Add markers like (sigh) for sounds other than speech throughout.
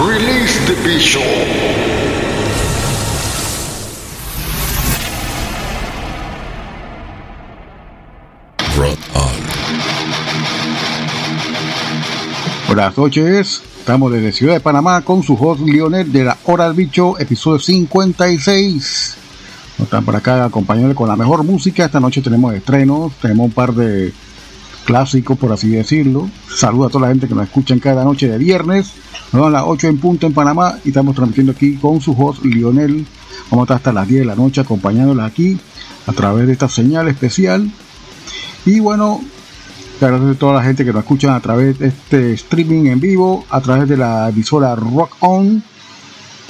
Release the Bishop. Rotan. Buenas noches, estamos desde Ciudad de Panamá con su host Lionel de la Hora del Bicho, episodio 56. Nos están por acá acompañándole con la mejor música. Esta noche tenemos estrenos, tenemos un par de clásicos, por así decirlo. Saludo a toda la gente que nos escucha cada noche de viernes. Nos las 8 en punto en Panamá y estamos transmitiendo aquí con su host Lionel. Vamos a estar hasta las 10 de la noche acompañándola aquí a través de esta señal especial. Y bueno, Gracias a toda la gente que nos escucha a través de este streaming en vivo, a través de la emisora Rock On,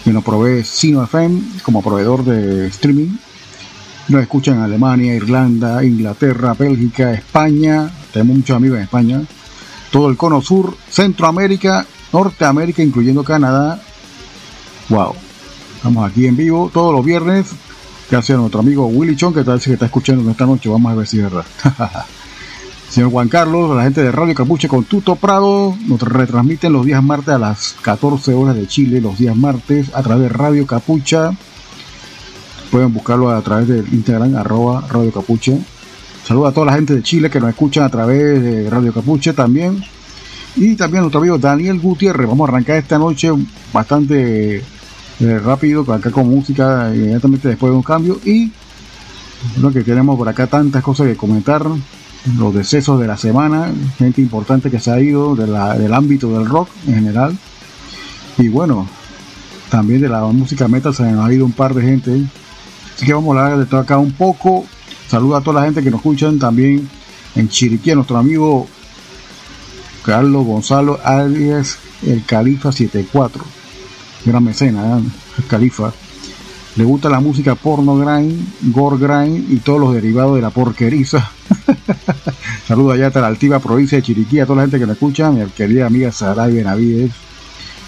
que nos provee Sino FM como proveedor de streaming. Nos escuchan Alemania, Irlanda, Inglaterra, Bélgica, España. Tenemos muchos amigos en España. Todo el cono sur, Centroamérica, Norteamérica, incluyendo Canadá. Wow. Estamos aquí en vivo todos los viernes. Gracias a nuestro amigo Willy Chon, que tal que está escuchando esta noche. Vamos a ver si es verdad. (laughs) Señor Juan Carlos, la gente de Radio Capuche con Tuto Prado nos retransmiten los días martes a las 14 horas de Chile, los días martes a través de Radio Capucha. Pueden buscarlo a través del Instagram, arroba Radio Capuche. Saludos a toda la gente de Chile que nos escuchan a través de Radio Capuche también. Y también nuestro amigo Daniel Gutiérrez. Vamos a arrancar esta noche bastante eh, rápido, acá con música inmediatamente después de un cambio. Y lo que tenemos por acá tantas cosas que comentar los decesos de la semana, gente importante que se ha ido del ámbito del rock en general. Y bueno, también de la música metal se nos ha ido un par de gente. Así que vamos a hablar de todo acá un poco. Saludo a toda la gente que nos escuchan también en Chiriquí, a nuestro amigo Carlos Gonzalo alias el Califa 74. Gran mecena, ¿eh? el Califa. Le gusta la música porno grind, gore grind y todos los derivados de la porqueriza. (laughs) Saludos allá a la altiva provincia de Chiriquí, a toda la gente que nos escucha, mi querida amiga Saray Benavides,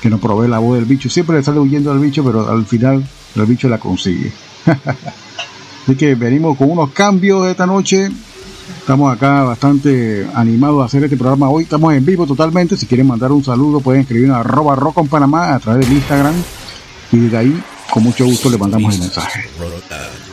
que nos provee la voz del bicho. Siempre le sale huyendo al bicho, pero al final el bicho la consigue. (laughs) Así que venimos con unos cambios esta noche. Estamos acá bastante animados a hacer este programa hoy. Estamos en vivo totalmente. Si quieren mandar un saludo, pueden escribir a arroba rock a través del Instagram. Y de ahí, con mucho gusto, le mandamos el mensaje. Rotan.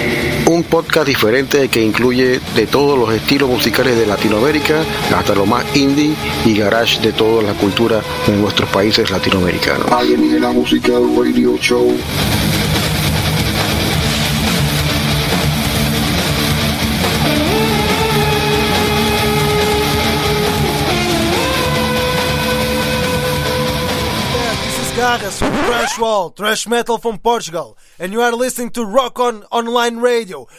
Podcast diferente que incluye de todos los estilos musicales de Latinoamérica hasta lo más indie y garage de toda la cultura de nuestros países latinoamericanos. Alienígena Musical Radio Show. Gagas from Thrash Wall, thrash metal from Portugal, and you are listening to Rock On Online Radio